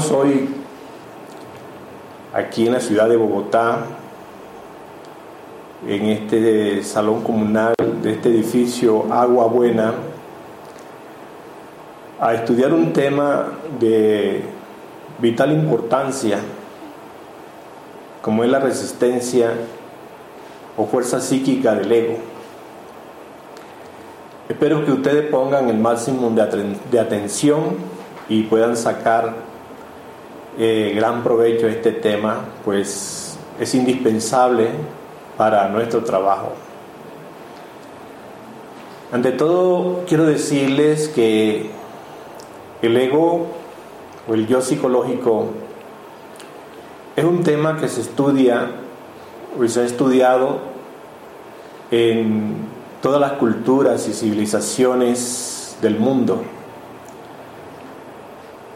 Vamos hoy aquí en la ciudad de Bogotá, en este salón comunal de este edificio Agua Buena, a estudiar un tema de vital importancia, como es la resistencia o fuerza psíquica del ego. Espero que ustedes pongan el máximo de, atención y puedan sacar gran provecho este tema, pues es indispensable para nuestro trabajo. Ante todo, quiero decirles que el ego o el yo psicológico es un tema que se estudia o se ha estudiado en todas las culturas y civilizaciones del mundo.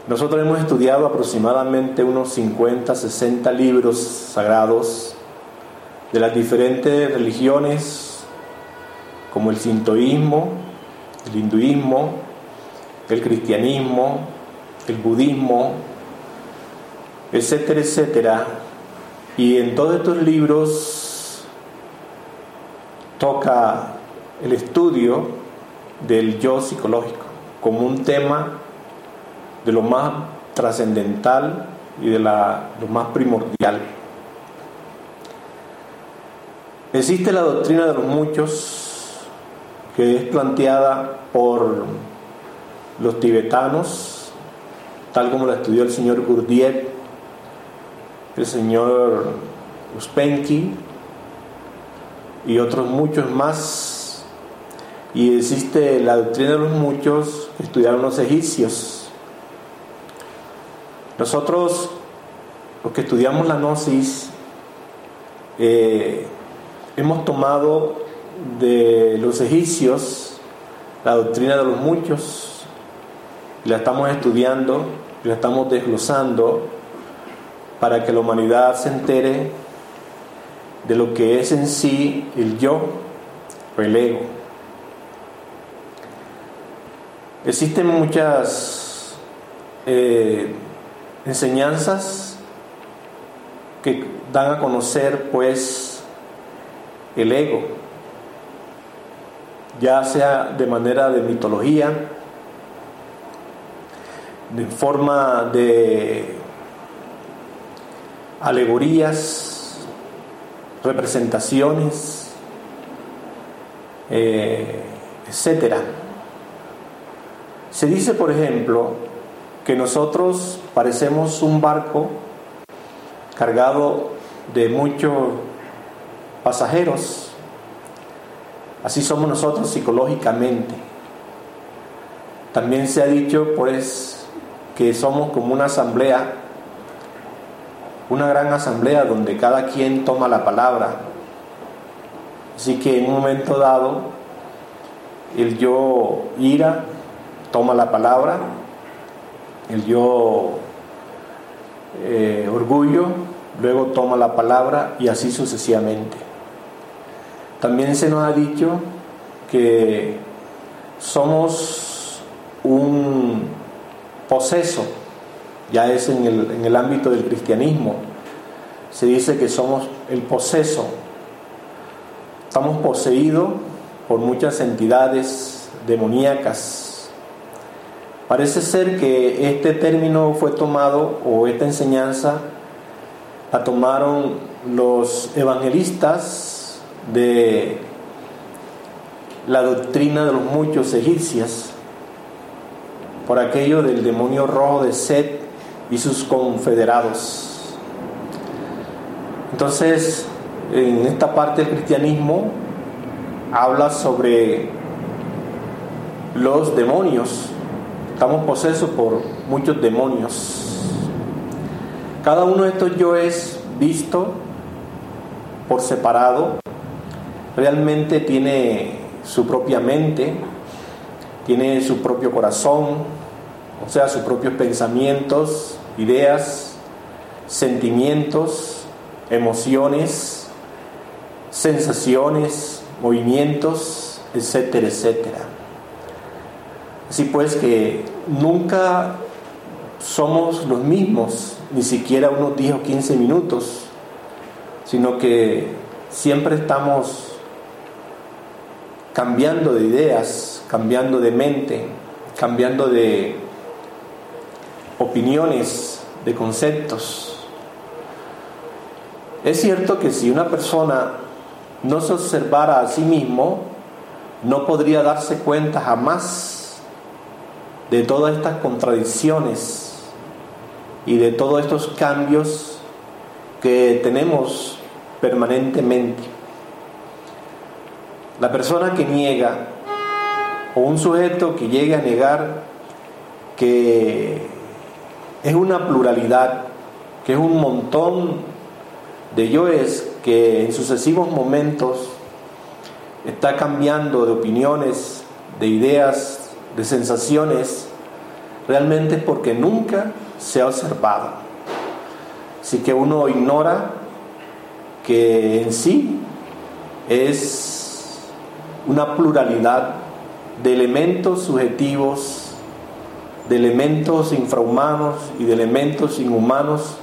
Nosotros hemos estudiado aproximadamente unos 50, 60 libros sagrados de las diferentes religiones, como el sintoísmo, el hinduismo, el cristianismo, el budismo, etcétera, etcétera. Y en todos estos libros toca el estudio del yo psicológico como un tema de lo más trascendental y de la, lo más primordial. Existe la doctrina de los muchos que es planteada por los tibetanos, tal como la estudió el señor Gurdjieff, el señor Uspenki y otros muchos más. Y existe la doctrina de los muchos que estudiaron los egipcios, nosotros, los que estudiamos la gnosis, eh, hemos tomado de los egipcios la doctrina de los muchos, y la estamos estudiando, y la estamos desglosando para que la humanidad se entere de lo que es en sí el yo o el ego. Existen muchas eh, enseñanzas que dan a conocer pues el ego, ya sea de manera de mitología, de forma de alegorías, representaciones, eh, etcétera. Se dice, por ejemplo, que nosotros parecemos un barco cargado de muchos pasajeros. Así somos nosotros psicológicamente. También se ha dicho pues que somos como una asamblea, una gran asamblea donde cada quien toma la palabra. Así que en un momento dado el yo ira toma la palabra el yo eh, orgullo, luego toma la palabra y así sucesivamente. También se nos ha dicho que somos un poseso, ya es en el, en el ámbito del cristianismo, se dice que somos el poseso, estamos poseídos por muchas entidades demoníacas, Parece ser que este término fue tomado o esta enseñanza la tomaron los evangelistas de la doctrina de los muchos egipcios por aquello del demonio rojo de Set y sus confederados. Entonces, en esta parte del cristianismo habla sobre los demonios. Estamos posesos por muchos demonios. Cada uno de estos yo es visto por separado, realmente tiene su propia mente, tiene su propio corazón, o sea, sus propios pensamientos, ideas, sentimientos, emociones, sensaciones, movimientos, etcétera, etcétera. Así pues que nunca somos los mismos, ni siquiera unos 10 o 15 minutos, sino que siempre estamos cambiando de ideas, cambiando de mente, cambiando de opiniones, de conceptos. Es cierto que si una persona no se observara a sí mismo, no podría darse cuenta jamás de todas estas contradicciones y de todos estos cambios que tenemos permanentemente. La persona que niega o un sujeto que llegue a negar que es una pluralidad, que es un montón de yoes que en sucesivos momentos está cambiando de opiniones, de ideas, de sensaciones, realmente porque nunca se ha observado. Así que uno ignora que en sí es una pluralidad de elementos subjetivos de elementos infrahumanos y de elementos inhumanos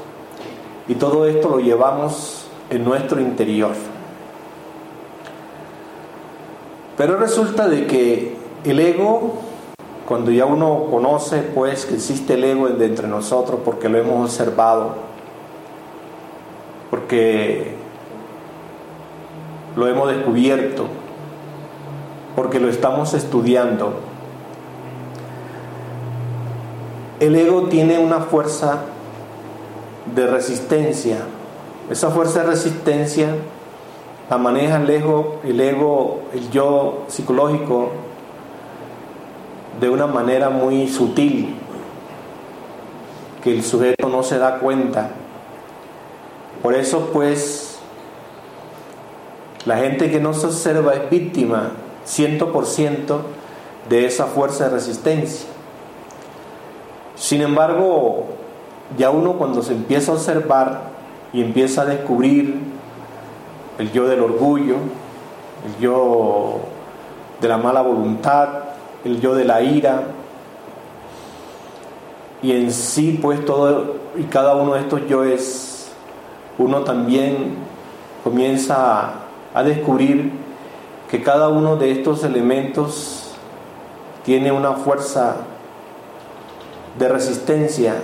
y todo esto lo llevamos en nuestro interior. Pero resulta de que el ego, cuando ya uno conoce pues que existe el ego entre nosotros porque lo hemos observado, porque lo hemos descubierto, porque lo estamos estudiando, el ego tiene una fuerza de resistencia. Esa fuerza de resistencia la maneja el ego, el ego, el yo psicológico de una manera muy sutil que el sujeto no se da cuenta. Por eso pues la gente que no se observa es víctima 100% de esa fuerza de resistencia. Sin embargo, ya uno cuando se empieza a observar y empieza a descubrir el yo del orgullo, el yo de la mala voluntad, el yo de la ira, y en sí pues todo y cada uno de estos yoes, uno también comienza a descubrir que cada uno de estos elementos tiene una fuerza de resistencia,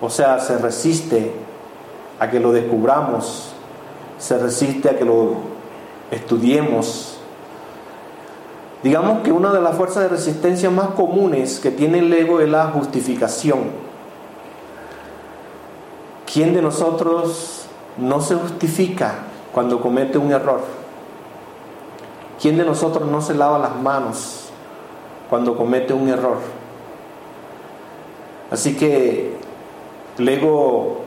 o sea, se resiste a que lo descubramos, se resiste a que lo estudiemos. Digamos que una de las fuerzas de resistencia más comunes que tiene el ego es la justificación. ¿Quién de nosotros no se justifica cuando comete un error? ¿Quién de nosotros no se lava las manos cuando comete un error? Así que el ego,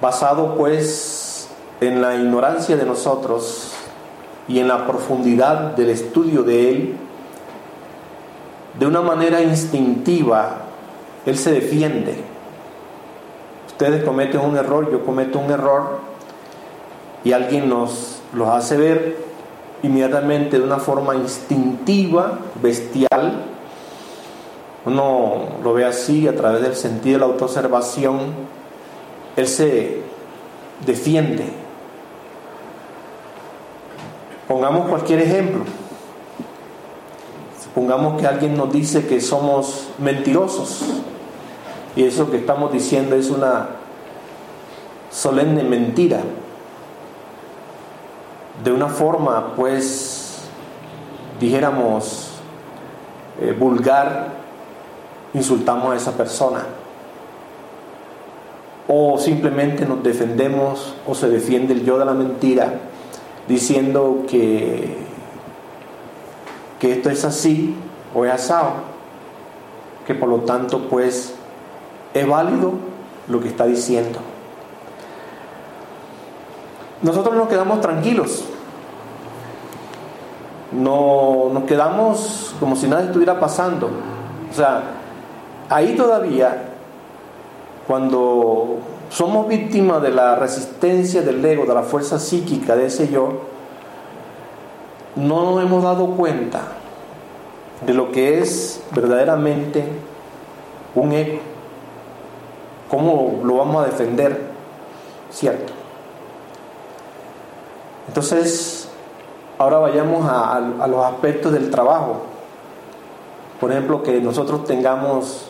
basado pues en la ignorancia de nosotros y en la profundidad del estudio de él, de una manera instintiva, él se defiende. Ustedes cometen un error, yo cometo un error y alguien nos los hace ver inmediatamente de una forma instintiva, bestial, uno lo ve así a través del sentido de la autoobservación, él se defiende. Pongamos cualquier ejemplo. Supongamos que alguien nos dice que somos mentirosos y eso que estamos diciendo es una solemne mentira. De una forma, pues, dijéramos, eh, vulgar, insultamos a esa persona. O simplemente nos defendemos o se defiende el yo de la mentira diciendo que, que esto es así o es asado, que por lo tanto pues es válido lo que está diciendo. Nosotros nos quedamos tranquilos, no nos quedamos como si nada estuviera pasando. O sea, ahí todavía, cuando somos víctimas de la resistencia del ego, de la fuerza psíquica de ese yo, no nos hemos dado cuenta de lo que es verdaderamente un ego. ¿Cómo lo vamos a defender? ¿Cierto? Entonces, ahora vayamos a, a, los aspectos del trabajo. Por ejemplo, que nosotros tengamos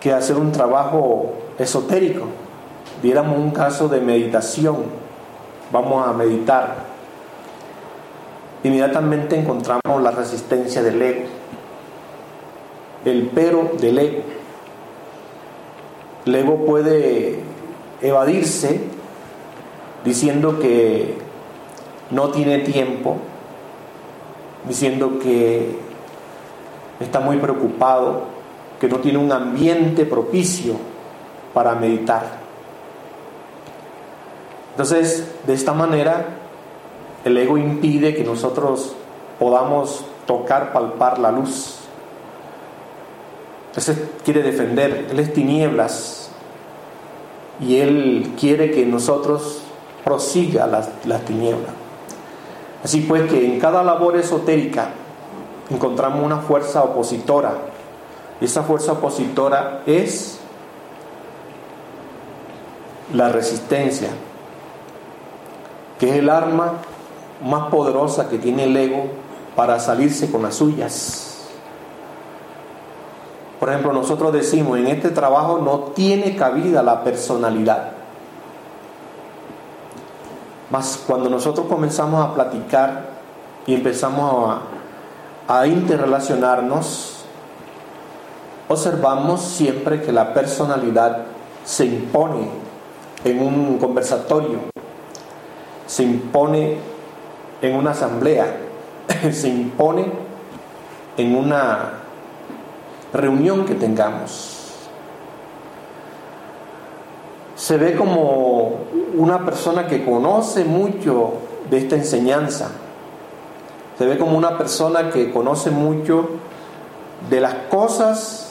que hacer un trabajo esotérico. Viéramos un caso de meditación. Vamos a meditar. Inmediatamente encontramos la resistencia del ego. El pero del ego. El ego puede evadirse diciendo que no tiene tiempo, diciendo que está muy preocupado, que no tiene un ambiente propicio para meditar. Entonces, de esta manera, el ego impide que nosotros podamos tocar, palpar la luz. Ese quiere defender, él es tinieblas y él quiere que nosotros prosiga las, las tinieblas. Así pues que en cada labor esotérica encontramos una fuerza opositora. Esa fuerza opositora es la resistencia, que es el arma más poderosa que tiene el ego para salirse con las suyas. Por ejemplo, nosotros decimos, en este trabajo no tiene cabida la personalidad. Mas cuando nosotros comenzamos a platicar y empezamos a interrelacionarnos, observamos siempre que la personalidad se impone en un conversatorio, se impone en una asamblea, se impone en una reunión que tengamos. Se ve como una persona que conoce mucho de esta enseñanza. Se ve como una persona que conoce mucho de las cosas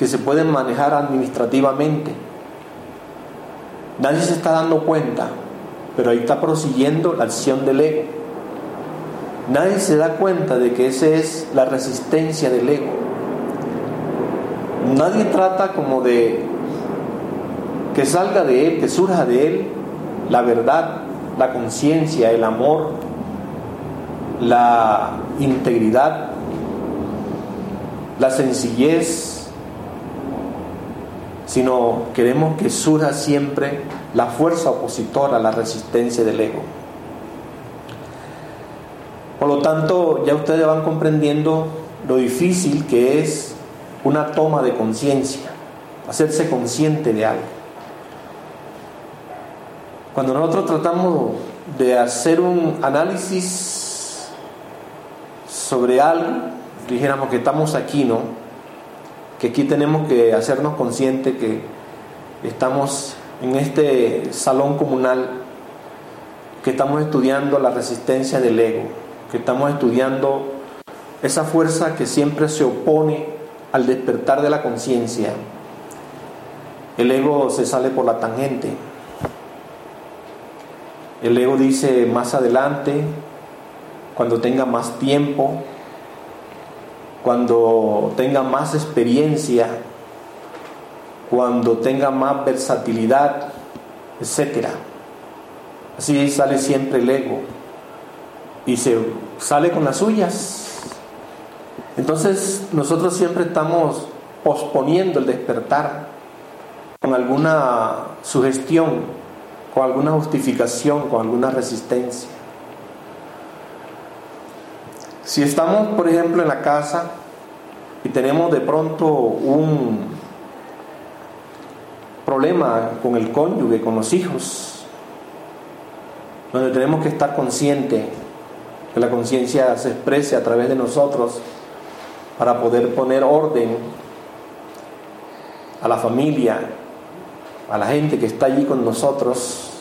que se pueden manejar administrativamente. Nadie se está dando cuenta, pero ahí está prosiguiendo la acción del ego. Nadie se da cuenta de que esa es la resistencia del ego. Nadie trata como de que salga de él, que surja de él la verdad, la conciencia, el amor, la integridad, la sencillez, sino queremos que surja siempre la fuerza opositora, la resistencia del ego. Por lo tanto, ya ustedes van comprendiendo lo difícil que es una toma de conciencia, hacerse consciente de algo. Cuando nosotros tratamos de hacer un análisis sobre algo, dijéramos que estamos aquí, ¿no? Que aquí tenemos que hacernos conscientes que estamos en este salón comunal, que estamos estudiando la resistencia del ego, que estamos estudiando esa fuerza que siempre se opone al despertar de la conciencia. El ego se sale por la tangente el ego dice más adelante, cuando tenga más tiempo, cuando tenga más experiencia, cuando tenga más versatilidad, etc. Así sale siempre el ego y se sale con las suyas. Entonces nosotros siempre estamos posponiendo el despertar con alguna sugestión con alguna justificación, con alguna resistencia. Si estamos, por ejemplo, en la casa y tenemos de pronto un problema con el cónyuge, con los hijos, donde tenemos que estar conscientes que la conciencia se exprese a través de nosotros para poder poner orden a la familia, a la gente que está allí con nosotros,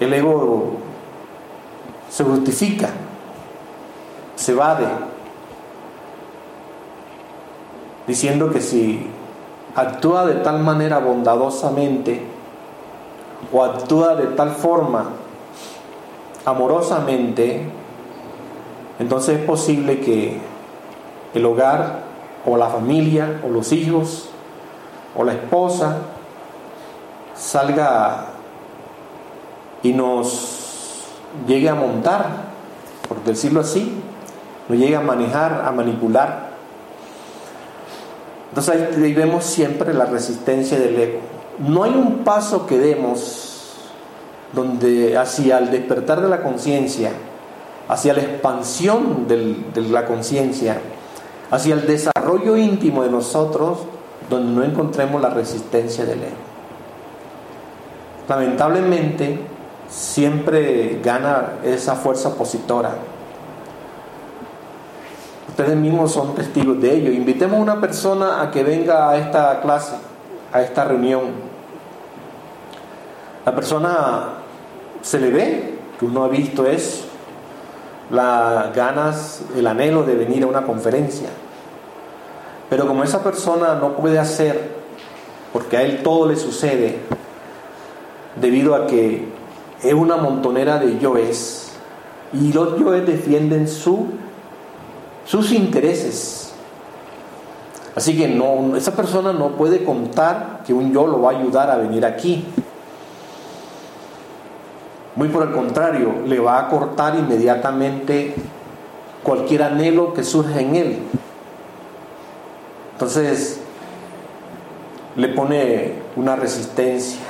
el ego se justifica, se evade, diciendo que si actúa de tal manera bondadosamente o actúa de tal forma amorosamente, entonces es posible que el hogar o la familia o los hijos o la esposa salga y nos llegue a montar, por decirlo así, nos llegue a manejar, a manipular. Entonces ahí vemos siempre la resistencia del ego. No hay un paso que demos donde hacia el despertar de la conciencia, hacia la expansión de la conciencia, hacia el desarrollo íntimo de nosotros, donde no encontremos la resistencia del ego. Lamentablemente, siempre gana esa fuerza opositora. Ustedes mismos son testigos de ello. Invitemos a una persona a que venga a esta clase, a esta reunión la persona se le ve que uno ha visto es las ganas, el anhelo de venir a una conferencia. Pero como esa persona no puede hacer, porque a él todo le sucede, debido a que es una montonera de yoes, y los yoes defienden su, sus intereses. Así que no, esa persona no puede contar que un yo lo va a ayudar a venir aquí. Muy por el contrario, le va a cortar inmediatamente cualquier anhelo que surge en él. Entonces, le pone una resistencia,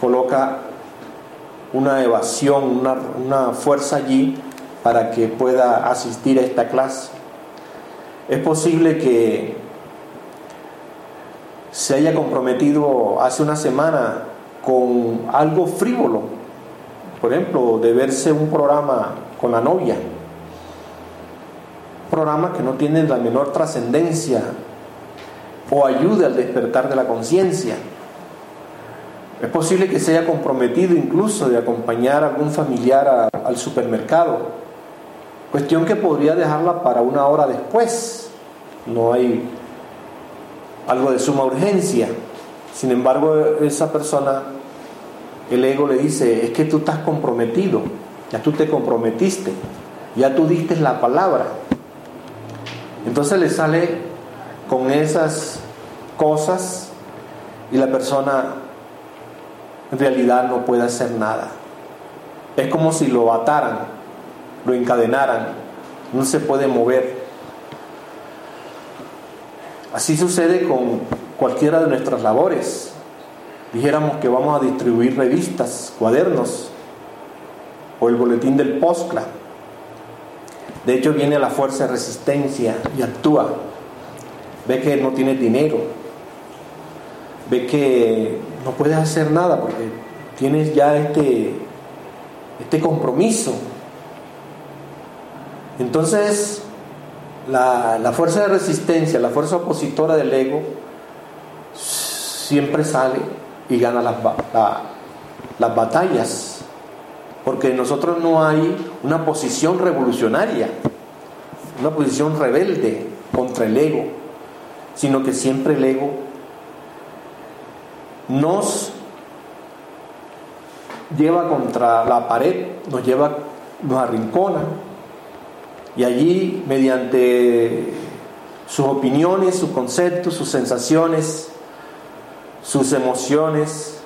coloca una evasión, una, una, fuerza allí para que pueda asistir a esta clase. Es posible que se haya comprometido hace una semana con algo frívolo, por ejemplo, de verse un programa con la novia, programa que no tiene la menor trascendencia o ayuda al despertar de la conciencia. Es posible que se haya comprometido incluso de acompañar a algún familiar al supermercado, cuestión que podría dejarla para una hora después. No hay algo de suma urgencia. Sin embargo, esa persona el ego le dice, es que tú estás comprometido, ya tú te comprometiste, ya tú diste la palabra. Entonces le sale con esas cosas y la persona en realidad no puede hacer nada. Es como si lo ataran, lo encadenaran, no se puede mover. Así sucede con cualquiera de nuestras labores dijéramos que vamos a distribuir revistas, cuadernos o el boletín del POSCLA. De hecho viene la fuerza de resistencia y actúa. Ve que no tiene dinero. Ve que no puedes hacer nada porque tienes ya este, este compromiso. Entonces, la, la fuerza de resistencia, la fuerza opositora del ego, siempre sale y gana las, las batallas. Porque en nosotros no hay una posición revolucionaria, una posición rebelde contra el ego, sino que siempre el ego nos lleva contra la pared, nos lleva, nos arrincona, y allí mediante sus opiniones, sus conceptos, sus sensaciones, sus emociones,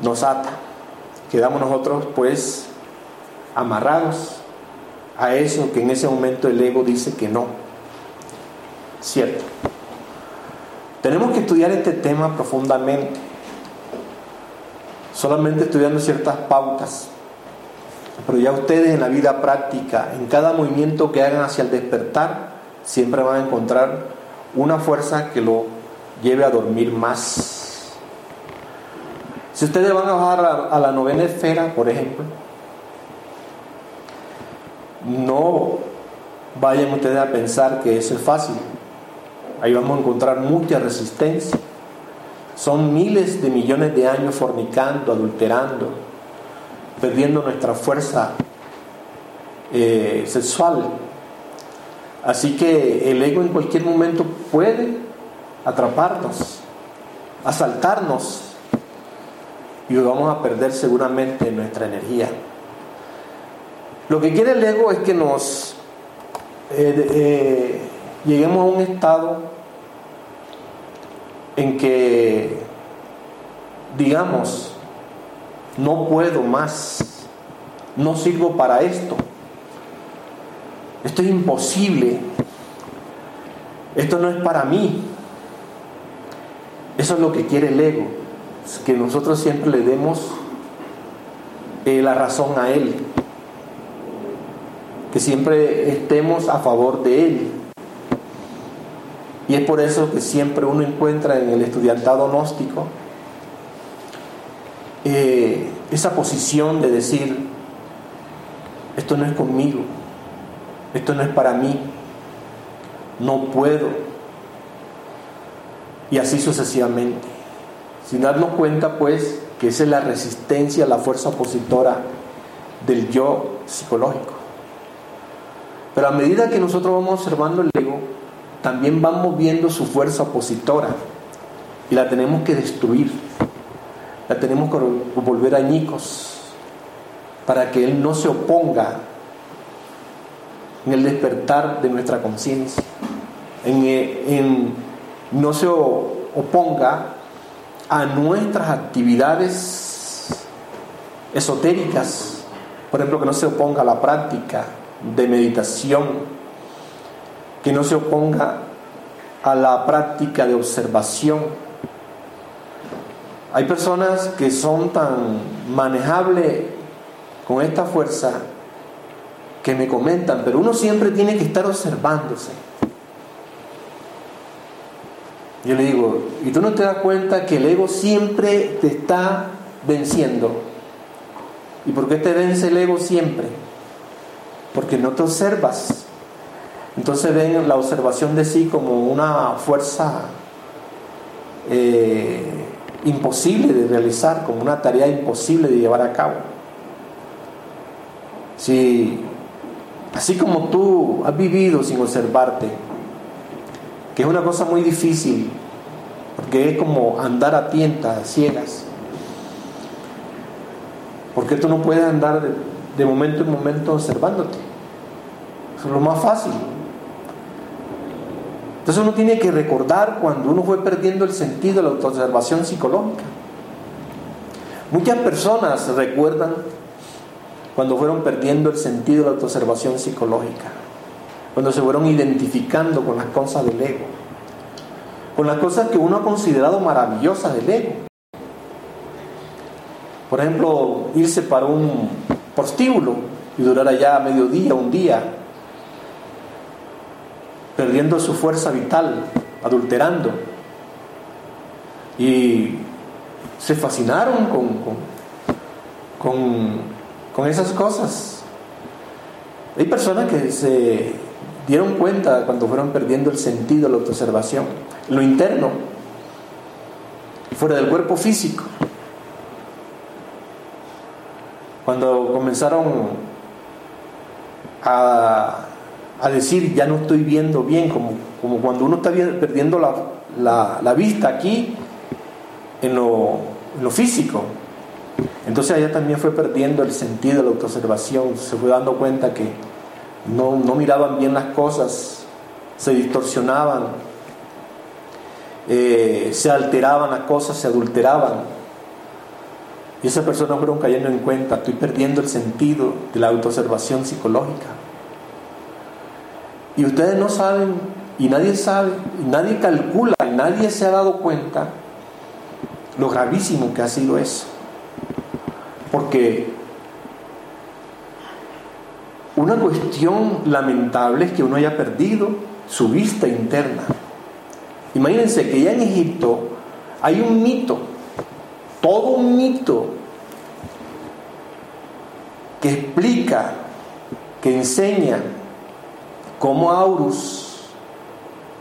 nos ata. Quedamos nosotros pues amarrados a eso que en ese momento el ego dice que no. Cierto. Tenemos que estudiar este tema profundamente. Solamente estudiando ciertas pautas Pero ya ustedes en la vida práctica, en cada movimiento que hagan hacia el despertar, siempre van a encontrar una fuerza que lo lleve a dormir más. Si ustedes van a bajar a, la novena esfera, por ejemplo, no vayan ustedes a pensar que eso es fácil. Ahí vamos a encontrar mucha resistencia. Son miles de millones de años fornicando, adulterando, perdiendo nuestra fuerza eh, sexual. Así que el ego en cualquier momento puede atraparnos, asaltarnos y vamos a perder seguramente nuestra energía. Lo que quiere el ego es que nos eh, eh, lleguemos a un estado en que digamos, no puedo más, no sirvo para esto, esto es imposible, esto no es para mí. Eso es lo que quiere el ego, que nosotros siempre le demos eh, la razón a él, que siempre estemos a favor de él. Y es por eso que siempre uno encuentra en el estudiantado gnóstico eh, esa posición de decir, esto no es conmigo, esto no es para mí, no puedo. Y así sucesivamente. Sin darnos cuenta, pues, que esa es la resistencia, la fuerza opositora del yo psicológico. Pero a medida que nosotros vamos observando el ego, también vamos viendo su fuerza opositora y la tenemos que destruir, la tenemos que volver añicos para que Él no se oponga en el despertar de nuestra conciencia, en, no se oponga a nuestras actividades esotéricas, por ejemplo, que no se oponga a la práctica de meditación, que no se oponga a la práctica de observación. Hay personas que son tan manejables con esta fuerza que me comentan, pero uno siempre tiene que estar observándose. Yo le digo, ¿y tú no te das cuenta que el ego siempre te está venciendo? ¿Y por qué te vence el ego siempre? Porque no te observas. Entonces ven la observación de sí como una fuerza eh, imposible de realizar, como una tarea imposible de llevar a cabo. Si, así como tú has vivido sin observarte, que es una cosa muy difícil, porque es como andar a tientas, ciegas, porque tú no puedes andar de, momento en momento observándote. Es lo más fácil. Entonces uno tiene que recordar cuando uno fue perdiendo el sentido de la autoobservación psicológica. Muchas personas recuerdan cuando fueron perdiendo el sentido de la autoobservación psicológica, cuando se fueron identificando con las cosas del ego, con las cosas que uno ha considerado maravillosas del ego. Por ejemplo, irse para un prostíbulo y durar allá mediodía, un día, perdiendo su fuerza vital, adulterando. Y se fascinaron con, con, con, esas cosas. Hay personas que se dieron cuenta cuando fueron perdiendo el sentido la autoobservación, lo interno, fuera del cuerpo físico. Cuando comenzaron a a decir, ya no estoy viendo bien, como, como cuando uno está perdiendo la, la, vista aquí en lo, en lo, físico. Entonces allá también fue perdiendo el sentido de la autoobservación, se fue dando cuenta que no, no miraban bien las cosas, se distorsionaban, eh, se alteraban las cosas, se adulteraban. Y esas personas fueron cayendo en cuenta, estoy perdiendo el sentido de la autoobservación psicológica. Y ustedes no saben, y nadie sabe, y nadie calcula, y nadie se ha dado cuenta lo gravísimo que ha sido eso. Porque una cuestión lamentable es que uno haya perdido su vista interna. Imagínense que ya en Egipto hay un mito, todo un mito que explica, que enseña cómo Aurus,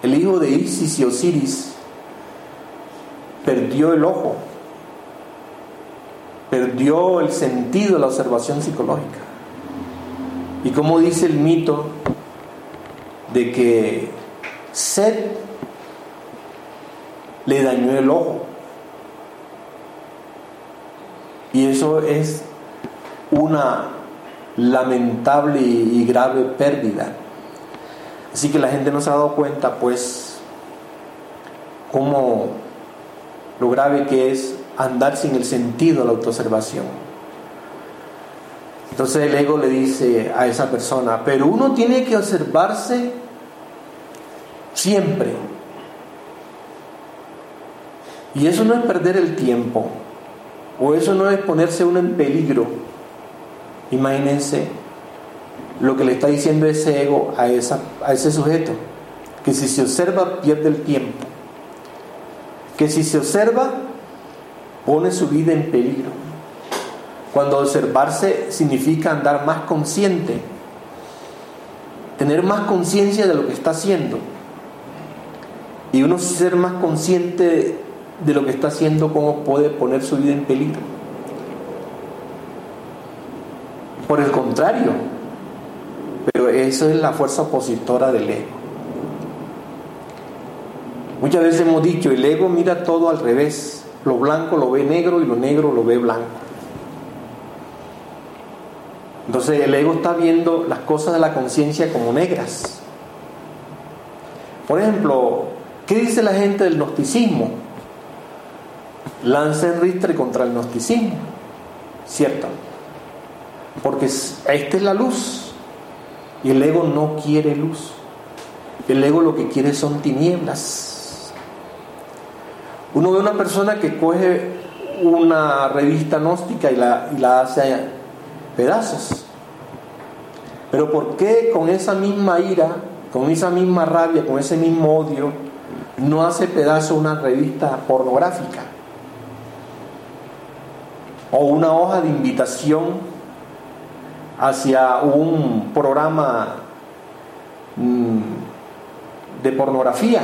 el hijo de Isis y Osiris, perdió el ojo, perdió el sentido de la observación psicológica. Y como dice el mito de que Set le dañó el ojo. Y eso es una lamentable y grave pérdida. Así que la gente no se ha dado cuenta, pues, cómo lo grave que es andar sin el sentido de la autoobservación. Entonces el ego le dice a esa persona, pero uno tiene que observarse siempre. Y eso no es perder el tiempo, o eso no es ponerse uno en peligro. Imagínense lo que le está diciendo ese ego a, esa, a ese sujeto, que si se observa pierde el tiempo, que si se observa pone su vida en peligro. Cuando observarse significa andar más consciente, tener más conciencia de lo que está haciendo. Y uno ser más consciente de lo que está haciendo, cómo puede poner su vida en peligro. Por el contrario, pero eso es la fuerza opositora del ego. Muchas veces hemos dicho, el ego mira todo al revés, lo blanco lo ve negro y lo negro lo ve blanco. Entonces el ego está viendo las cosas de la conciencia como negras. Por ejemplo, ¿qué dice la gente del gnosticismo? Lancen ristre contra el gnosticismo, ¿cierto? Porque esta es la luz y el ego no quiere luz. El ego lo que quiere son tinieblas. Uno ve una persona que coge una revista gnóstica y la, y la hace pedazos. Pero ¿por qué con esa misma ira, con esa misma rabia, con ese mismo odio, no hace pedazo una revista pornográfica? O una hoja de invitación hacia un programa mm, de pornografía.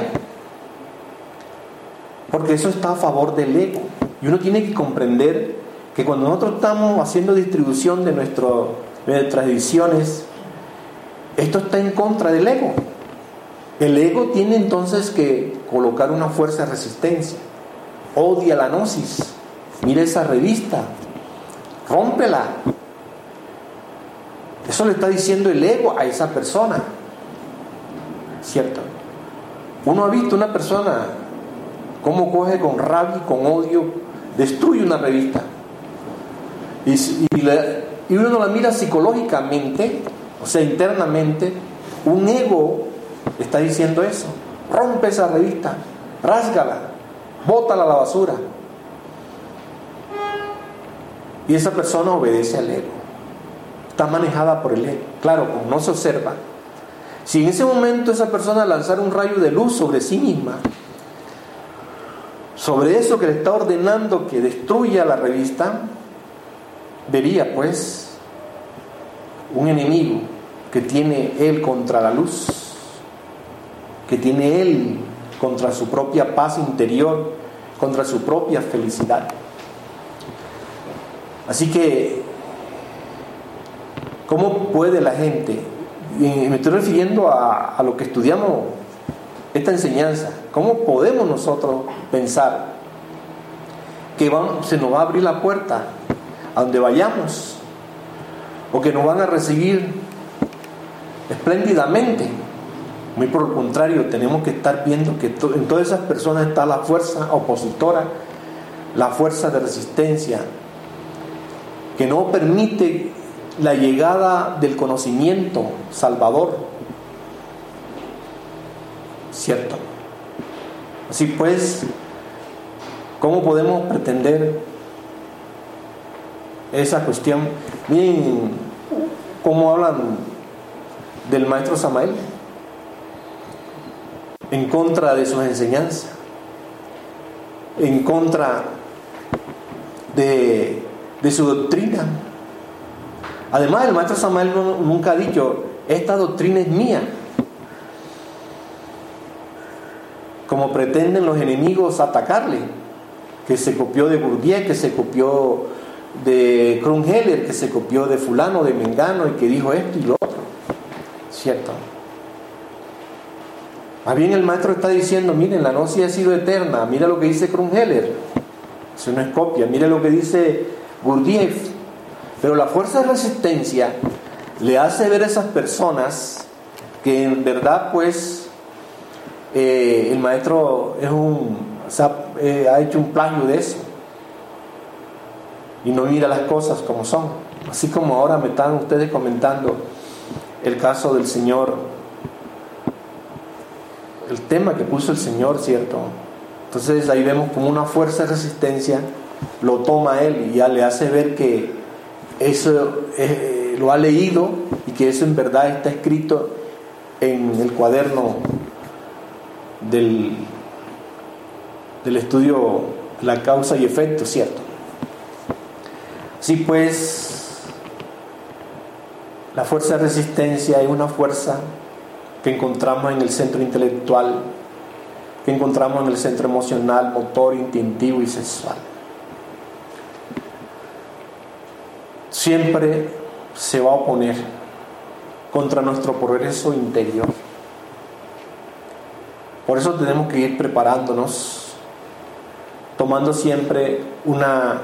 Porque eso está a favor del ego. Y uno tiene que comprender que cuando nosotros estamos haciendo distribución de, nuestras ediciones, esto está en contra del ego. El ego tiene entonces que colocar una fuerza de resistencia. Odia la gnosis. Mira esa revista. Rómpela. Eso le está diciendo el ego a esa persona. ¿Cierto? Uno ha visto una persona cómo coge con rabia con odio, destruye una revista. Y, y, uno la mira psicológicamente, o sea, internamente, un ego está diciendo eso. Rompe esa revista, rásgala, bótala a la basura. Y esa persona obedece al ego. Está manejada por el. Claro, como no se observa. Si en ese momento esa persona lanzara un rayo de luz sobre sí misma, sobre eso que le está ordenando que destruya la revista, vería pues un enemigo que tiene él contra la luz, que tiene él contra su propia paz interior, contra su propia felicidad. Así que, ¿cómo puede la gente? me estoy refiriendo a, a lo que estudiamos esta enseñanza. ¿Cómo podemos nosotros pensar que se nos va a abrir la puerta a donde vayamos, o que nos van a recibir espléndidamente. Muy por el contrario, tenemos que estar viendo que en todas esas personas está la fuerza opositora, la fuerza de resistencia, que no permite la llegada del conocimiento salvador. ¿Cierto? Así pues, ¿cómo podemos pretender esa cuestión. Miren cómo hablan del maestro Samael, en contra de sus enseñanzas, en contra de, su doctrina. Además, el maestro Samael nunca ha dicho, esta doctrina es mía, como pretenden los enemigos atacarle, que se copió de Bourdieu, que se copió de Kronheller, que se copió de fulano, de Mengano, y que dijo esto y lo otro. ¿Cierto? Más bien el maestro está diciendo, miren, la noche ha sido eterna, mira lo que dice Kronheller, eso no es copia, mira lo que dice Gurdjieff, pero la fuerza de resistencia le hace ver a esas personas que en verdad pues eh, el maestro es un, eh, ha hecho un plagio de eso y no mira las cosas como son. Así como ahora me están ustedes comentando el caso del Señor, el tema que puso el Señor, ¿cierto? Entonces ahí vemos como una fuerza de resistencia lo toma él y ya le hace ver que eso eh, lo ha leído y que eso en verdad está escrito en el cuaderno del, del estudio la causa y efecto, ¿cierto? Sí, pues la fuerza de resistencia es una fuerza que encontramos en el centro intelectual, que encontramos en el centro emocional, motor, instintivo y sexual. Siempre se va a oponer contra nuestro progreso interior. Por eso tenemos que ir preparándonos, tomando siempre una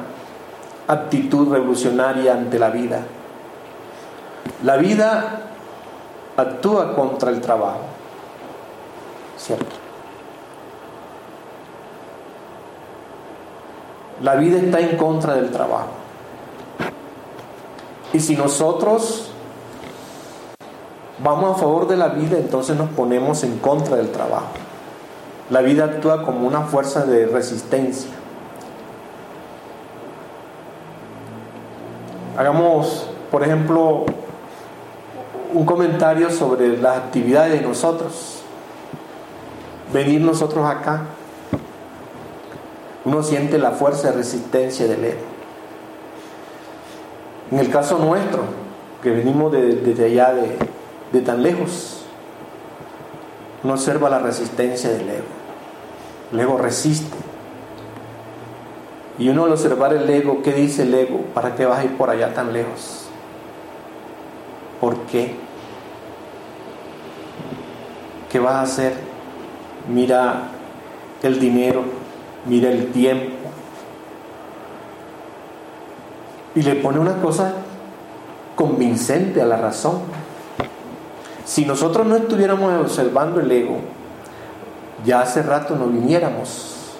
actitud revolucionaria ante la vida. La vida actúa contra el trabajo, ¿cierto? La vida está en contra del trabajo. Y si nosotros vamos a favor de la vida, entonces nos ponemos en contra del trabajo. La vida actúa como una fuerza de resistencia. Hagamos, por ejemplo, un comentario sobre las actividades de nosotros. Venir nosotros acá, uno siente la fuerza de resistencia del ego. En el caso nuestro, que venimos desde allá de, de tan lejos, uno observa la resistencia del ego. El ego resiste. Y uno al observar el ego, ¿qué dice el ego? ¿Para qué vas a ir por allá tan lejos? ¿Por qué? ¿Qué vas a hacer? Mira el dinero, mira el tiempo. Y le pone una cosa convincente a la razón. Si nosotros no estuviéramos observando el ego, ya hace rato no viniéramos.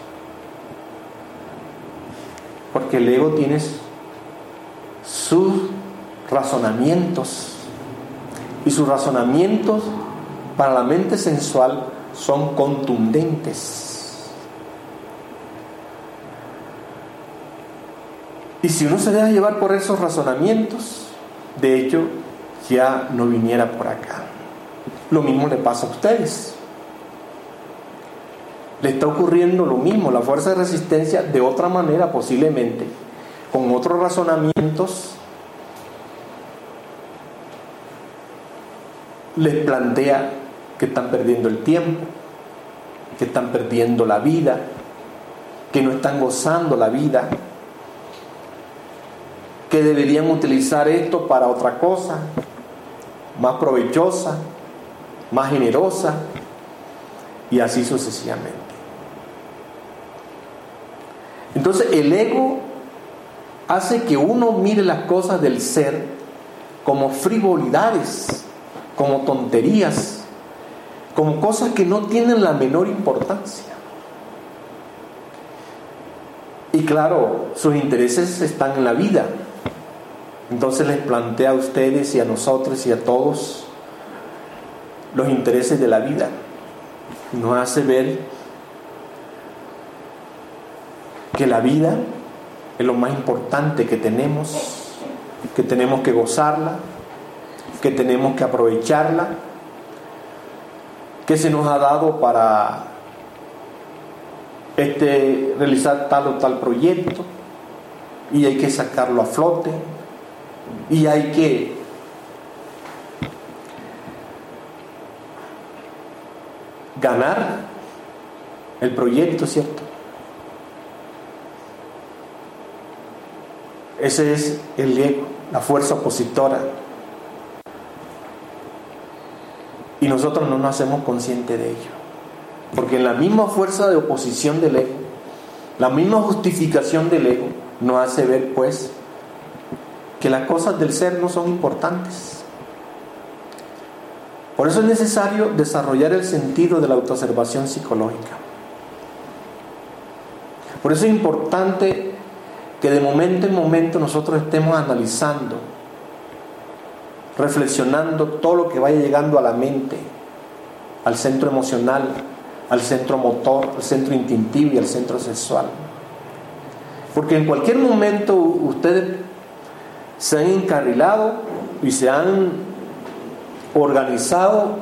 Porque el ego tiene sus razonamientos. Y sus razonamientos para la mente sensual son contundentes. Y si uno se deja llevar por esos razonamientos, de hecho, ya no viniera por acá. Lo mismo le pasa a ustedes. Le está ocurriendo lo mismo, la fuerza de resistencia de otra manera posiblemente, con otros razonamientos, les plantea que están perdiendo el tiempo, que están perdiendo la vida, que no están gozando la vida, que deberían utilizar esto para otra cosa, más provechosa, más generosa, y así sucesivamente. Entonces el ego hace que uno mire las cosas del ser como frivolidades, como tonterías, como cosas que no tienen la menor importancia. Y claro, sus intereses están en la vida. Entonces les plantea a ustedes y a nosotros y a todos los intereses de la vida. Nos hace ver que la vida es lo más importante que tenemos, que tenemos que gozarla que tenemos que aprovecharla, que se nos ha dado para este, realizar tal o tal proyecto y hay que sacarlo a flote y hay que ganar el proyecto, ¿cierto? Ese es el ego, la fuerza opositora. Y nosotros no nos hacemos conscientes de ello. Porque la misma fuerza de oposición del ego, la misma justificación del ego, nos hace ver pues que las cosas del ser no son importantes. Por eso es necesario desarrollar el sentido de la autoobservación psicológica. Por eso es importante que de momento en momento nosotros estemos analizando, reflexionando todo lo que vaya llegando a la mente, al centro emocional, al centro motor, al centro instintivo y al centro sexual. Porque en cualquier momento ustedes se han encarrilado y se han organizado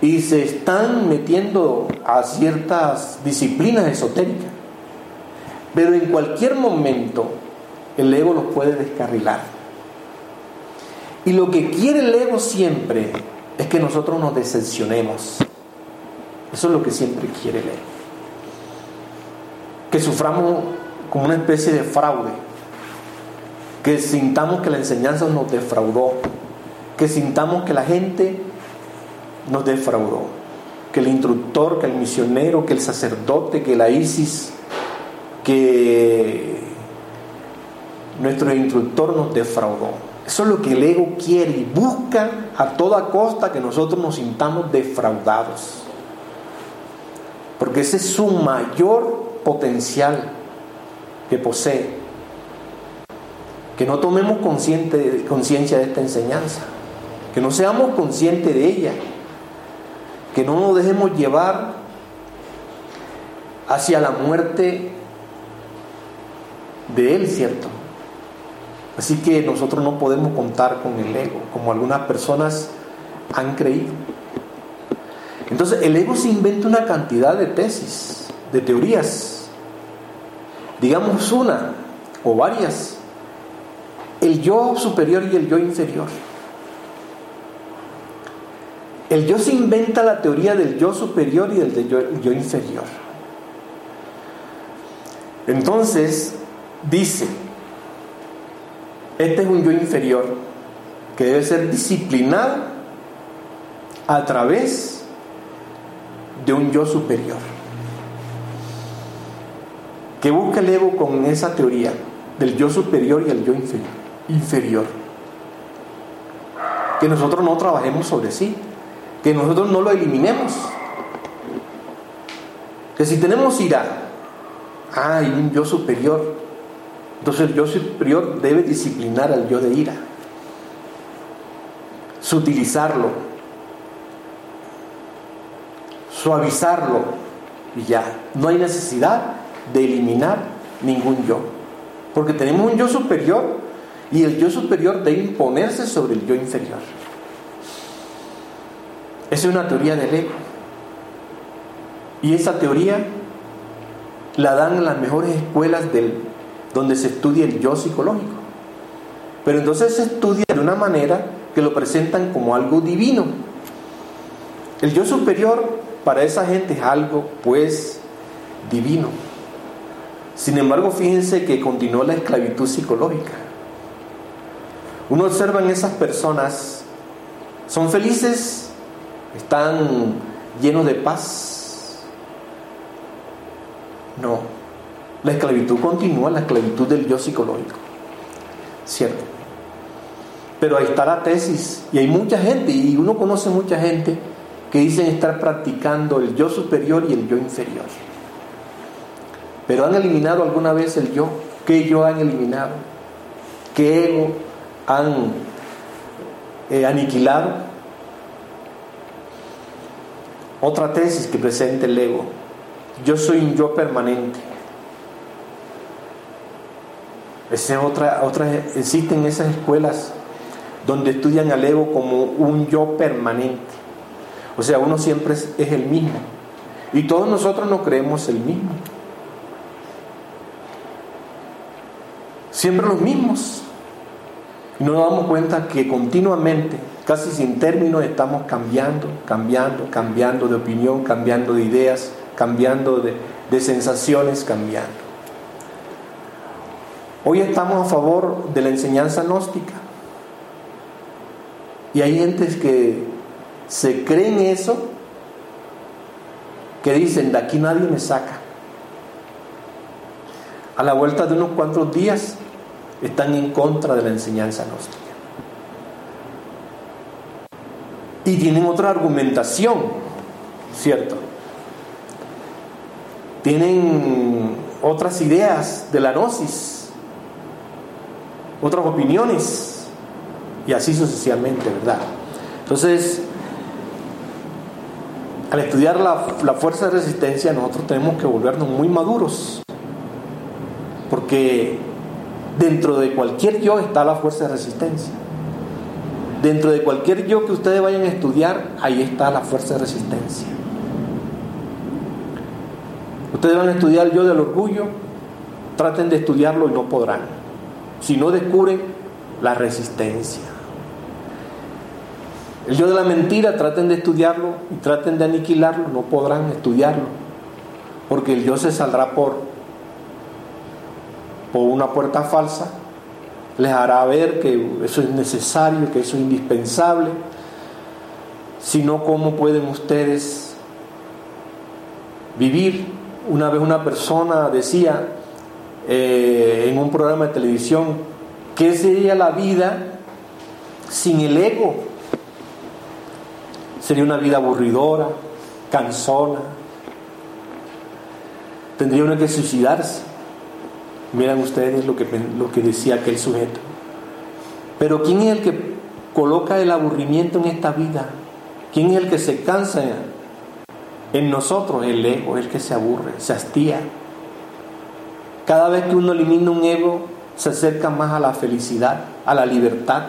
y se están metiendo a ciertas disciplinas esotéricas. Pero en cualquier momento el ego los puede descarrilar. Y lo que quiere el ego siempre es que nosotros nos decepcionemos. Eso es lo que siempre quiere el ego. Que suframos como una especie de fraude. Que sintamos que la enseñanza nos defraudó. Que sintamos que la gente nos defraudó. Que el instructor, que el misionero, que el sacerdote, que la ISIS que nuestro instructor nos defraudó. Eso es lo que el ego quiere y busca a toda costa que nosotros nos sintamos defraudados. Porque ese es su mayor potencial que posee. Que no tomemos conciencia de esta enseñanza. Que no seamos conscientes de ella. Que no nos dejemos llevar hacia la muerte de Él, ¿cierto? Así que nosotros no podemos contar con el ego, como algunas personas han creído. Entonces el ego se inventa una cantidad de tesis, de teorías, digamos una o varias, el yo superior y el yo inferior. El yo se inventa la teoría del yo superior y del yo, yo inferior. Entonces, dice, este es un yo inferior que debe ser disciplinado a través de un yo superior. ¿Qué busca el ego con esa teoría del yo superior y el yo inferior? Que nosotros no trabajemos sobre sí, que nosotros no lo eliminemos. Que si tenemos ira, hay un yo superior entonces el yo superior debe disciplinar al yo de ira, sutilizarlo, suavizarlo. Y ya. No hay necesidad de eliminar ningún yo, porque tenemos un yo superior y el yo superior debe imponerse sobre el yo inferior. Esa es una teoría del ego. Y esa teoría la dan las mejores escuelas donde se estudia el yo psicológico. Pero entonces se estudia de una manera que lo presentan como algo divino. El yo superior para esa gente es algo pues divino. Sin embargo, fíjense que continuó la esclavitud psicológica. Uno observa en esas personas, son felices, están llenos de paz. No, la esclavitud continúa, la esclavitud del yo psicológico. ¿Cierto? Pero ahí está la tesis. Y hay mucha gente, y uno conoce mucha gente, que dicen estar practicando el yo superior y el yo inferior. Pero han eliminado alguna vez el yo. ¿Qué yo han eliminado? ¿Qué ego han eh, aniquilado? Otra tesis que presenta el ego. Yo soy un yo permanente. Otra, existen esas escuelas donde estudian al ego como un yo permanente. O sea, uno siempre es, es el mismo. Y todos nosotros no creemos el mismo. Siempre los mismos. No nos damos cuenta que continuamente, casi sin término, estamos cambiando, cambiando, cambiando de opinión, cambiando de ideas, cambiando de, de sensaciones, cambiando. Hoy estamos a favor de la enseñanza gnóstica. Y hay gentes que se creen eso, que dicen, de aquí nadie me saca. A la vuelta de unos cuantos días están en contra de la enseñanza gnóstica. Y tienen otra argumentación, ¿cierto? Tienen otras ideas de la gnosis, otras opiniones, y así sucesivamente, ¿verdad? Entonces, al estudiar la, la, fuerza de resistencia, nosotros tenemos que volvernos muy maduros, porque dentro de cualquier yo está la fuerza de resistencia. Dentro de cualquier yo que ustedes vayan a estudiar, ahí está la fuerza de resistencia. Ustedes van a estudiar el yo del orgullo, traten de estudiarlo y no podrán. Si no descubren la resistencia. El yo de la mentira, traten de estudiarlo y traten de aniquilarlo, no podrán estudiarlo. Porque el yo se saldrá por, por una puerta falsa, les hará ver que eso es necesario, que eso es indispensable. Si no, ¿cómo pueden ustedes vivir? Una vez una persona decía eh, en un programa de televisión, ¿qué sería la vida sin el ego? Sería una vida aburridora, cansona. Tendría uno que suicidarse. Miren ustedes lo que, lo que decía aquel sujeto. Pero ¿quién es el que coloca el aburrimiento en esta vida? ¿Quién es el que se cansa en nosotros? El ego, el que se aburre, se hastía. Cada vez que uno elimina un ego, se acerca más a la felicidad, a la libertad.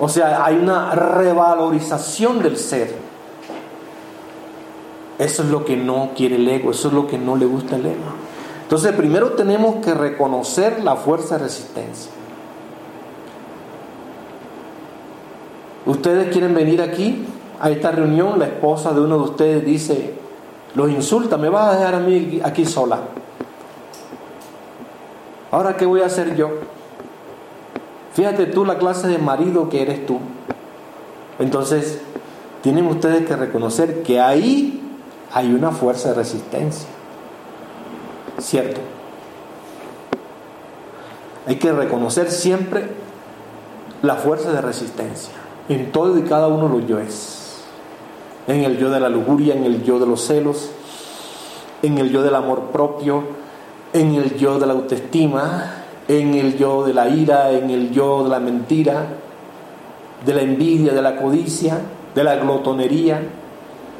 O sea, hay una revalorización del ser. Eso es lo que no quiere el ego, eso es lo que no le gusta el ego. Entonces, primero tenemos que reconocer la fuerza de resistencia. Ustedes quieren venir aquí a esta reunión, la esposa de uno de ustedes dice, los insulta, me vas a dejar a mí aquí sola. Ahora, ¿qué voy a hacer yo? Fíjate tú la clase de marido que eres tú. Entonces, tienen ustedes que reconocer que ahí hay una fuerza de resistencia. ¿Cierto? Hay que reconocer siempre la fuerza de resistencia en todo y cada uno los yoes. En el yo de la lujuria, en el yo de los celos, en el yo del amor propio, en el yo de la autoestima, en el yo de la ira, en el yo de la mentira, de la envidia, de la codicia, de la glotonería,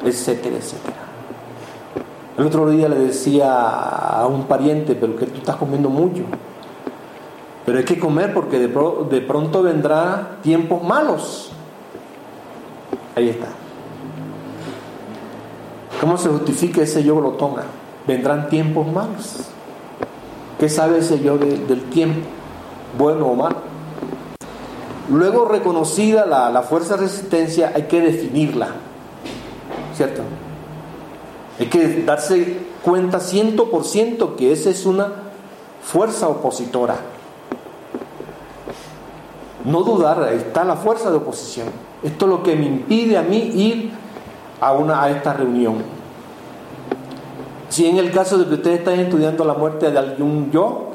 etcétera, etcétera. El otro día le decía a un pariente, pero que tú estás comiendo mucho. Pero hay que comer porque de, pronto vendrá tiempos malos. Ahí está. ¿Cómo se justifica ese yo glotona? Vendrán tiempos malos. ¿Qué sabe ese yo del tiempo? Bueno o malo. Luego reconocida la, la fuerza de resistencia, hay que definirla. ¿Cierto? Hay que darse cuenta ciento por ciento que esa es una fuerza opositora. No dudar, está la fuerza de oposición. Esto es lo que me impide a mí ir a, una, a esta reunión. Si en el caso de que ustedes están estudiando la muerte de algún yo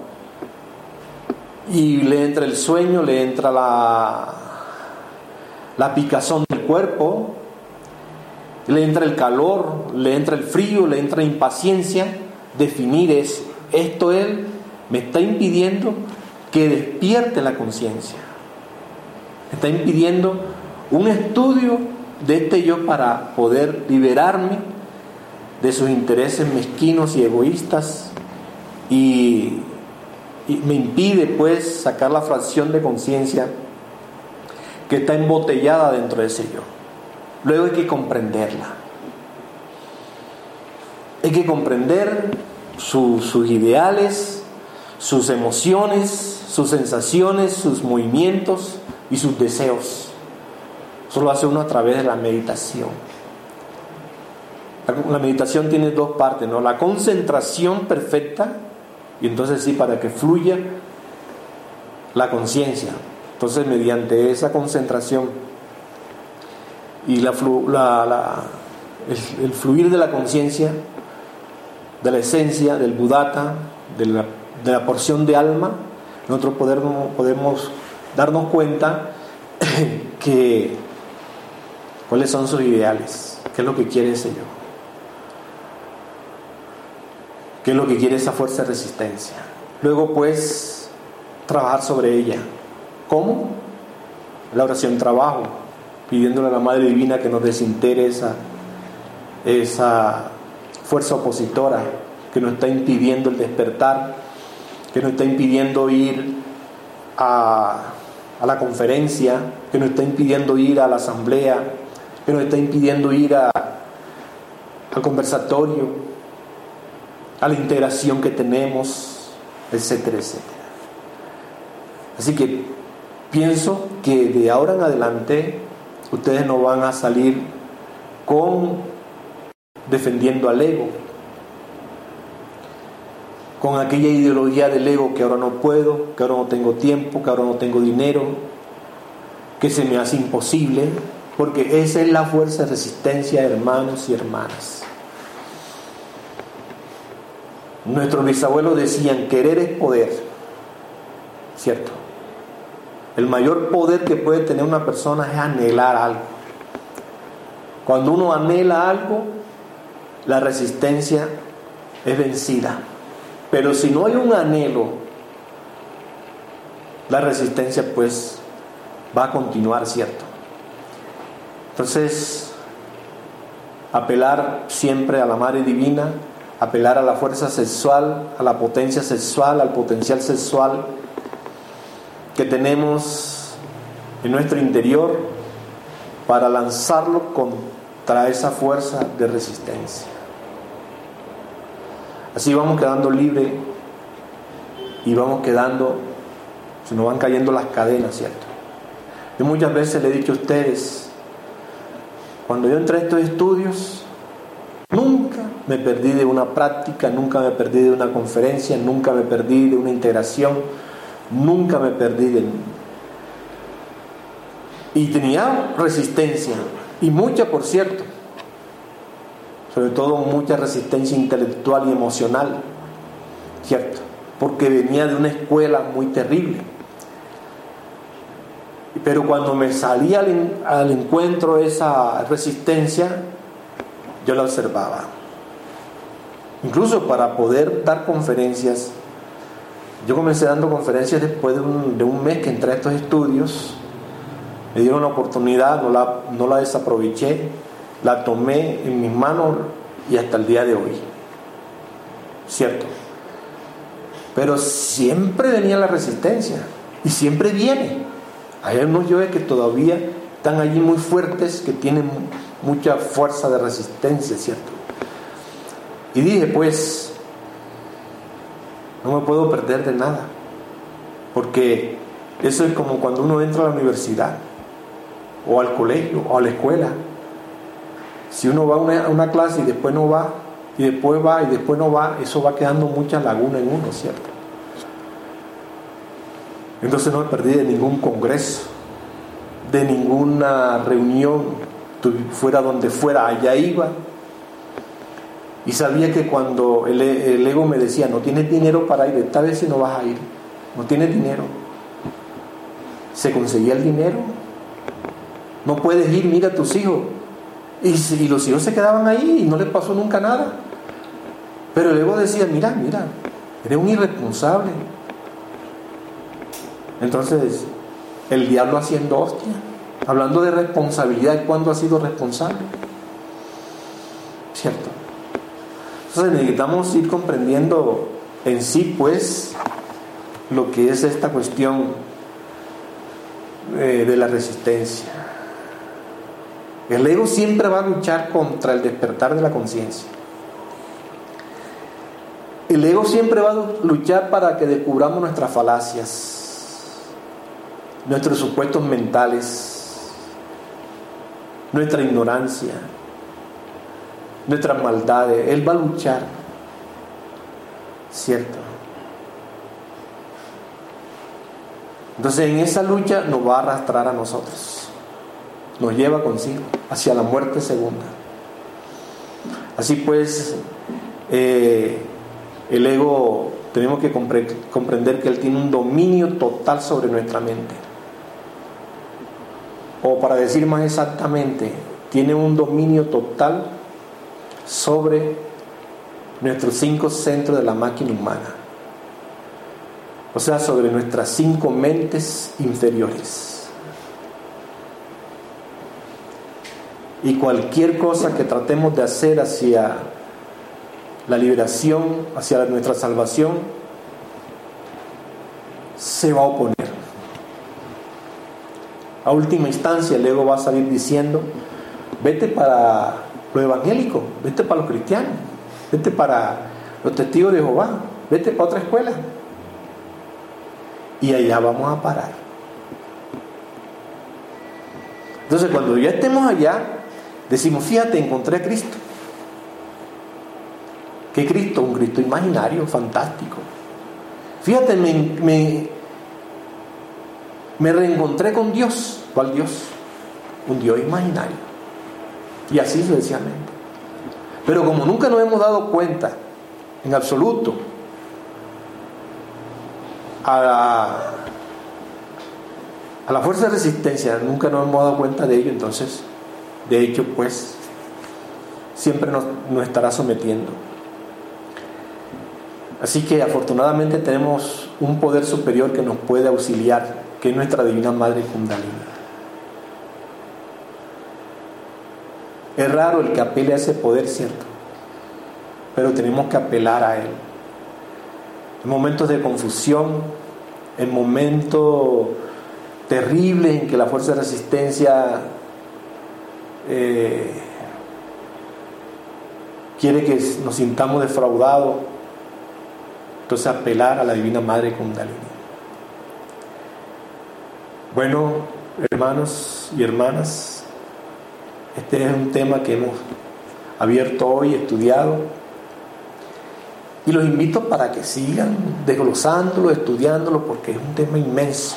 y le entra el sueño, le entra la, la picazón del cuerpo, le entra el calor, le entra el frío, le entra impaciencia, definir eso. Esto él me está impidiendo que despierte la conciencia. Está impidiendo un estudio de este yo para poder liberarme de sus intereses mezquinos y egoístas y, y me impide pues sacar la fracción de conciencia que está embotellada dentro de ese yo. Luego hay que comprenderla. Hay que comprender sus ideales, sus emociones, sus sensaciones, sus movimientos y sus deseos. Eso lo hace uno a través de la meditación. La meditación tiene dos partes, ¿no? La concentración perfecta, y entonces sí, para que fluya la conciencia. Entonces, mediante esa concentración y la, el, fluir de la conciencia, de la esencia, del budata, de la, de la porción de alma, nosotros podemos, podemos darnos cuenta que cuáles son sus ideales, qué es lo que quiere ese yo, qué es lo que quiere esa fuerza de resistencia. Luego, pues, trabajar sobre ella. ¿Cómo? La oración trabajo, pidiéndole a la Madre Divina que nos desintere esa, esa fuerza opositora que nos está impidiendo el despertar, que nos está impidiendo ir a, a la conferencia, que nos está impidiendo ir a la asamblea, que nos está impidiendo ir a, al conversatorio, a la integración que tenemos, etcétera, etcétera. Así que pienso que de ahora en adelante ustedes no van a salir con defendiendo al ego, con aquella ideología del ego que ahora no puedo, que ahora no tengo tiempo, que ahora no tengo dinero, que se me hace imposible, porque esa es la fuerza de resistencia, hermanos y hermanas. Nuestros bisabuelos decían, querer es poder, ¿cierto? El mayor poder que puede tener una persona es anhelar algo. Cuando uno anhela algo, la resistencia es vencida. Pero si no hay un anhelo, la resistencia pues va a continuar, ¿cierto? Entonces, apelar siempre a la Madre Divina, apelar a la fuerza sexual, a la potencia sexual, al potencial sexual que tenemos en nuestro interior para lanzarlo contra esa fuerza de resistencia. Así vamos quedando libres y vamos quedando, se nos van cayendo las cadenas, ¿cierto? Yo muchas veces le he dicho a ustedes, cuando yo entré a estos estudios, nunca me perdí de una práctica, nunca me perdí de una conferencia, nunca me perdí de una integración, nunca me perdí de... Y tenía resistencia, y mucha por cierto, sobre todo mucha resistencia intelectual y emocional, ¿cierto? Porque venía de una escuela muy terrible pero cuando me salía al, encuentro esa resistencia, yo la observaba. Incluso para poder dar conferencias, yo comencé dando conferencias después de un, mes que entré a estos estudios, me dieron una oportunidad, no la, no la desaproveché, la tomé en mis manos y hasta el día de hoy. ¿Cierto? Pero siempre venía la resistencia y siempre viene. Hay unos yoes que todavía están allí muy fuertes, que tienen mucha fuerza de resistencia, ¿cierto? Y dije, pues, no me puedo perder de nada, porque eso es como cuando uno entra a la universidad, o al colegio, o a la escuela. Si uno va a una, clase y después no va, y después va y después no va, eso va quedando mucha laguna en uno, ¿cierto? Entonces no me perdí de ningún congreso, de ninguna reunión, fuera donde fuera, allá iba. Y sabía que cuando el, ego me decía, no tienes dinero para ir, esta vez si no vas a ir, no tienes dinero. Se conseguía el dinero. No puedes ir, mira a tus hijos. Y, y los hijos se quedaban ahí y no les pasó nunca nada. Pero el ego decía, mira, mira, eres un irresponsable entonces, el diablo haciendo hostia, hablando de responsabilidad, ¿cuándo ha sido responsable? ¿Cierto? Entonces necesitamos ir comprendiendo en sí, pues, lo que es esta cuestión eh, de la resistencia. El ego siempre va a luchar contra el despertar de la conciencia. El ego siempre va a luchar para que descubramos nuestras falacias, nuestros supuestos mentales, nuestra ignorancia, nuestras maldades. Él va a luchar, ¿cierto? Entonces en esa lucha nos va a arrastrar a nosotros, nos lleva consigo hacia la muerte segunda. Así pues, eh, el ego tenemos que comprender que él tiene un dominio total sobre nuestra mente. O para decir más exactamente, tiene un dominio total sobre nuestros cinco centros de la máquina humana o sea, sobre nuestras cinco mentes inferiores. Y cualquier cosa que tratemos de hacer hacia la liberación, hacia nuestra salvación, se va a oponer. A última instancia, el ego va a salir diciendo, vete para lo evangélico, vete para los cristianos, vete para los testigos de Jehová, vete para otra escuela, y allá vamos a parar. Entonces cuando ya estemos allá, decimos, fíjate, encontré a Cristo. ¿Qué Cristo? Un Cristo imaginario, fantástico. Fíjate, me, me, reencontré con Dios. ¿Cuál Dios? Un Dios imaginario. Y así sucesivamente. Pero como nunca nos hemos dado cuenta, en absoluto, a la, a la fuerza de resistencia, nunca nos hemos dado cuenta de ello, entonces, de hecho, pues, siempre nos, estará sometiendo. Así que afortunadamente tenemos un poder superior que nos puede auxiliar, que es nuestra Divina Madre Kundalini. Es raro el que apele a ese poder, ¿cierto? Pero tenemos que apelar a él en momentos de confusión, en momentos terribles en que la fuerza de resistencia eh, quiere que nos sintamos defraudados, entonces apelar a la Divina Madre Kundalini. Bueno, hermanos y hermanas, este es un tema que hemos abierto hoy, estudiado. Y los invito para que sigan desglosándolo, estudiándolo, porque es un tema inmenso,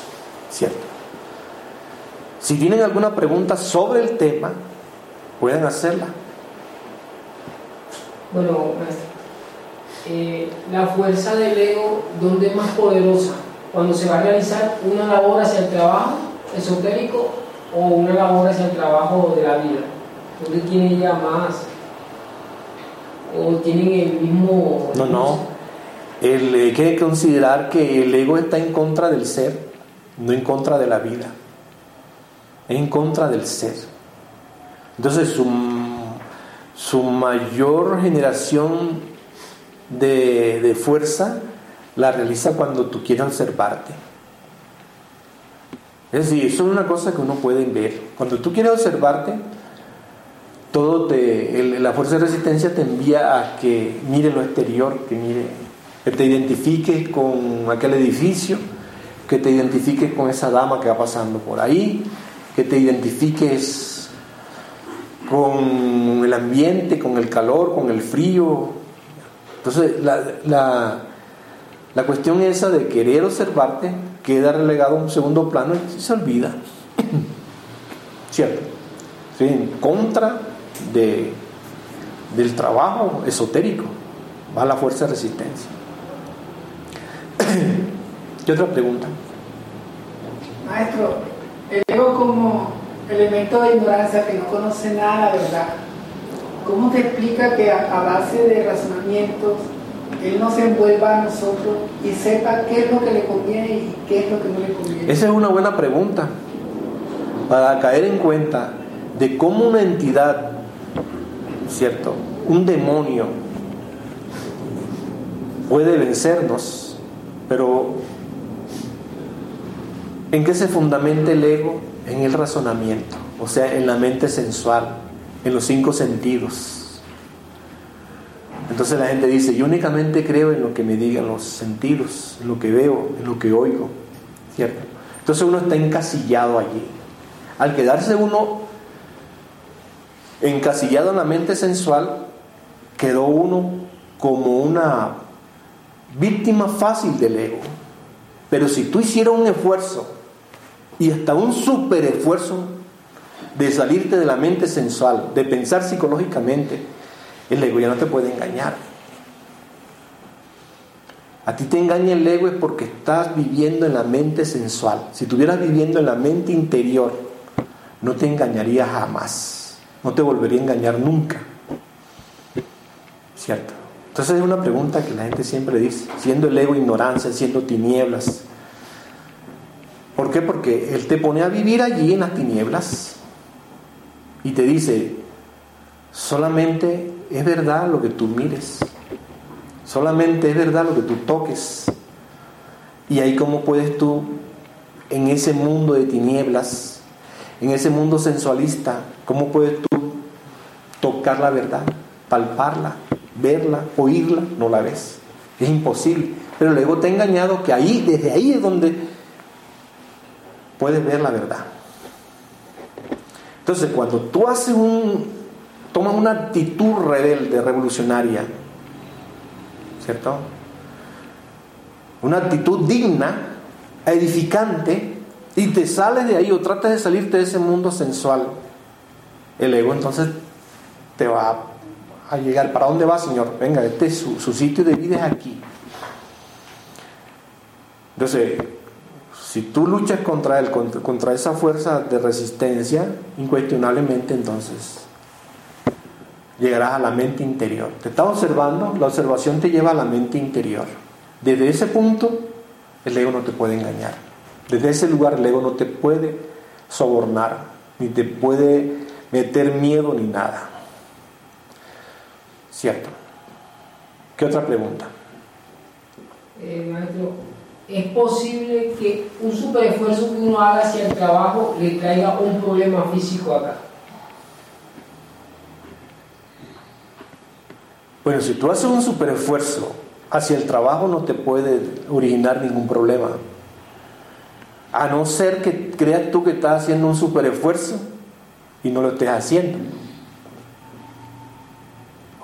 ¿cierto? Si tienen alguna pregunta sobre el tema, pueden hacerla. Bueno, eh, la fuerza del ego, ¿dónde es más poderosa? Cuando se va a realizar una labor hacia el trabajo esotérico o una labor hacia el trabajo de la vida. ¿Dónde tiene ya más o tienen el mismo... No, no. El, hay que considerar que el ego está en contra del ser, no en contra de la vida. En contra del ser. Entonces su, su mayor generación de, de fuerza la realiza cuando tú quieres observarte. Es decir, es una cosa que uno puede ver. Cuando tú quieres observarte, todo te, la fuerza de resistencia te envía a que mire lo exterior, que mire, que te identifiques con aquel edificio, que te identifiques con esa dama que va pasando por ahí, que te identifiques con el ambiente, con el calor, con el frío. Entonces, la, la, la cuestión esa de querer observarte queda relegado a un segundo plano y se olvida. ¿Cierto? Sí, en contra de, del trabajo esotérico, va la fuerza de resistencia. ¿Qué otra pregunta? Maestro, el ego como elemento de ignorancia que no conoce nada, ¿verdad? ¿Cómo te explica que a, base de razonamientos él no se envuelva a nosotros y sepa qué es lo que le conviene y qué es lo que no le conviene? Esa es una buena pregunta para caer en cuenta de cómo una entidad ¿cierto? Un demonio puede vencernos, pero ¿En qué se fundamenta el ego? En el razonamiento, o sea, en la mente sensual, en los cinco sentidos. Entonces la gente dice, yo únicamente creo en lo que me digan los sentidos, en lo que veo, en lo que oigo, ¿cierto? Entonces uno está encasillado allí. Al quedarse uno encasillado en la mente sensual, quedó uno como una víctima fácil del ego. Pero si tú hicieras un esfuerzo y hasta un super esfuerzo de salirte de la mente sensual, de pensar psicológicamente, el ego ya no te puede engañar. A ti te engaña el ego es porque estás viviendo en la mente sensual. Si estuvieras viviendo en la mente interior, no te engañaría jamás. No te volvería a engañar nunca. ¿Cierto? Entonces es una pregunta que la gente siempre dice, siendo el ego ignorancia, siendo tinieblas. ¿Por qué? Porque Él te pone a vivir allí en las tinieblas y te dice, solamente es verdad lo que tú mires, solamente es verdad lo que tú toques. Y ahí cómo puedes tú, en ese mundo de tinieblas, en ese mundo sensualista, cómo puedes tú tocar la verdad, palparla, verla, oírla, no la ves. Es imposible. Pero luego te ha engañado que ahí, desde ahí es donde puedes ver la verdad. Entonces, cuando tú haces un, tomas una actitud rebelde, revolucionaria, ¿cierto? Una actitud digna, edificante, y te sales de ahí o tratas de salirte de ese mundo sensual, el ego entonces te va a llegar. ¿Para dónde va, Señor? Venga, este es su, su sitio de vida es aquí. Entonces, si tú luchas contra él, contra, esa fuerza de resistencia, incuestionablemente entonces llegarás a la mente interior. Te está observando, la observación te lleva a la mente interior. Desde ese punto, el ego no te puede engañar. Desde ese lugar, el ego no te puede sobornar, ni te puede meter miedo ni nada. ¿Cierto? ¿Qué otra pregunta? Eh, maestro, es posible que un super esfuerzo que uno haga hacia el trabajo le traiga un problema físico acá. Bueno, si tú haces un super esfuerzo hacia el trabajo no te puede originar ningún problema. A no ser que creas tú que estás haciendo un super esfuerzo y no lo estés haciendo.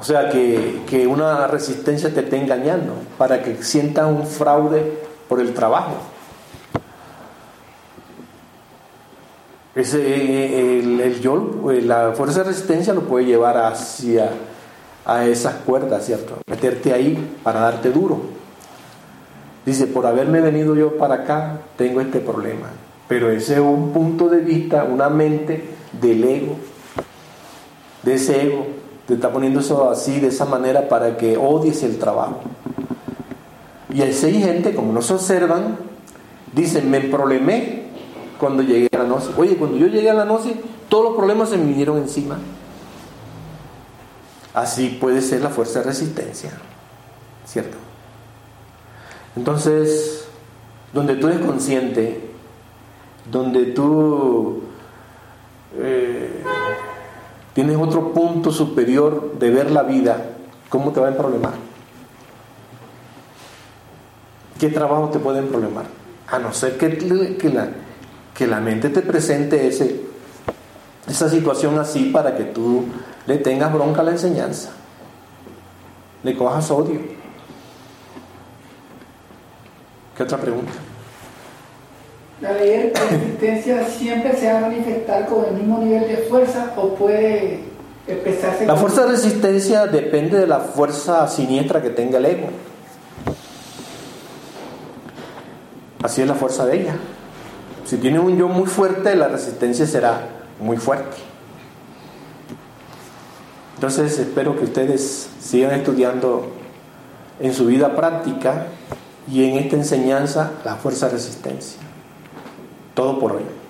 O sea, que, que una resistencia te esté engañando para que sientas un fraude por el trabajo. Ese, el, el, la fuerza de resistencia lo puede llevar hacia a esas cuerdas, ¿cierto? Meterte ahí para darte duro. Dice, por haberme venido yo para acá, tengo este problema. Pero ese es un punto de vista, una mente del ego, de ese ego. Te está poniendo eso así, de esa manera, para que odies el trabajo. Y hay gente, como nos observan, dicen, me problemé cuando llegué a la noche. Oye, cuando yo llegué a la noche, todos los problemas se me vinieron encima. Así puede ser la fuerza de resistencia, ¿cierto? Entonces, donde tú eres consciente, donde tú eh, tienes otro punto superior de ver la vida, ¿cómo te va a problemar? ¿qué trabajo te pueden problemar? A no ser que, que, la, que la mente te presente ese, esa situación así para que tú le tengas bronca a la enseñanza, le cojas odio. ¿Qué otra pregunta? ¿La ley de resistencia siempre se va a manifestar con el mismo nivel de fuerza o puede empezarse? La fuerza de resistencia depende de la fuerza siniestra que tenga el ego. Así es la fuerza de ella. Si tiene un yo muy fuerte, la resistencia será muy fuerte. Entonces espero que ustedes sigan estudiando en su vida práctica y en esta enseñanza la fuerza de resistencia. Todo por hoy.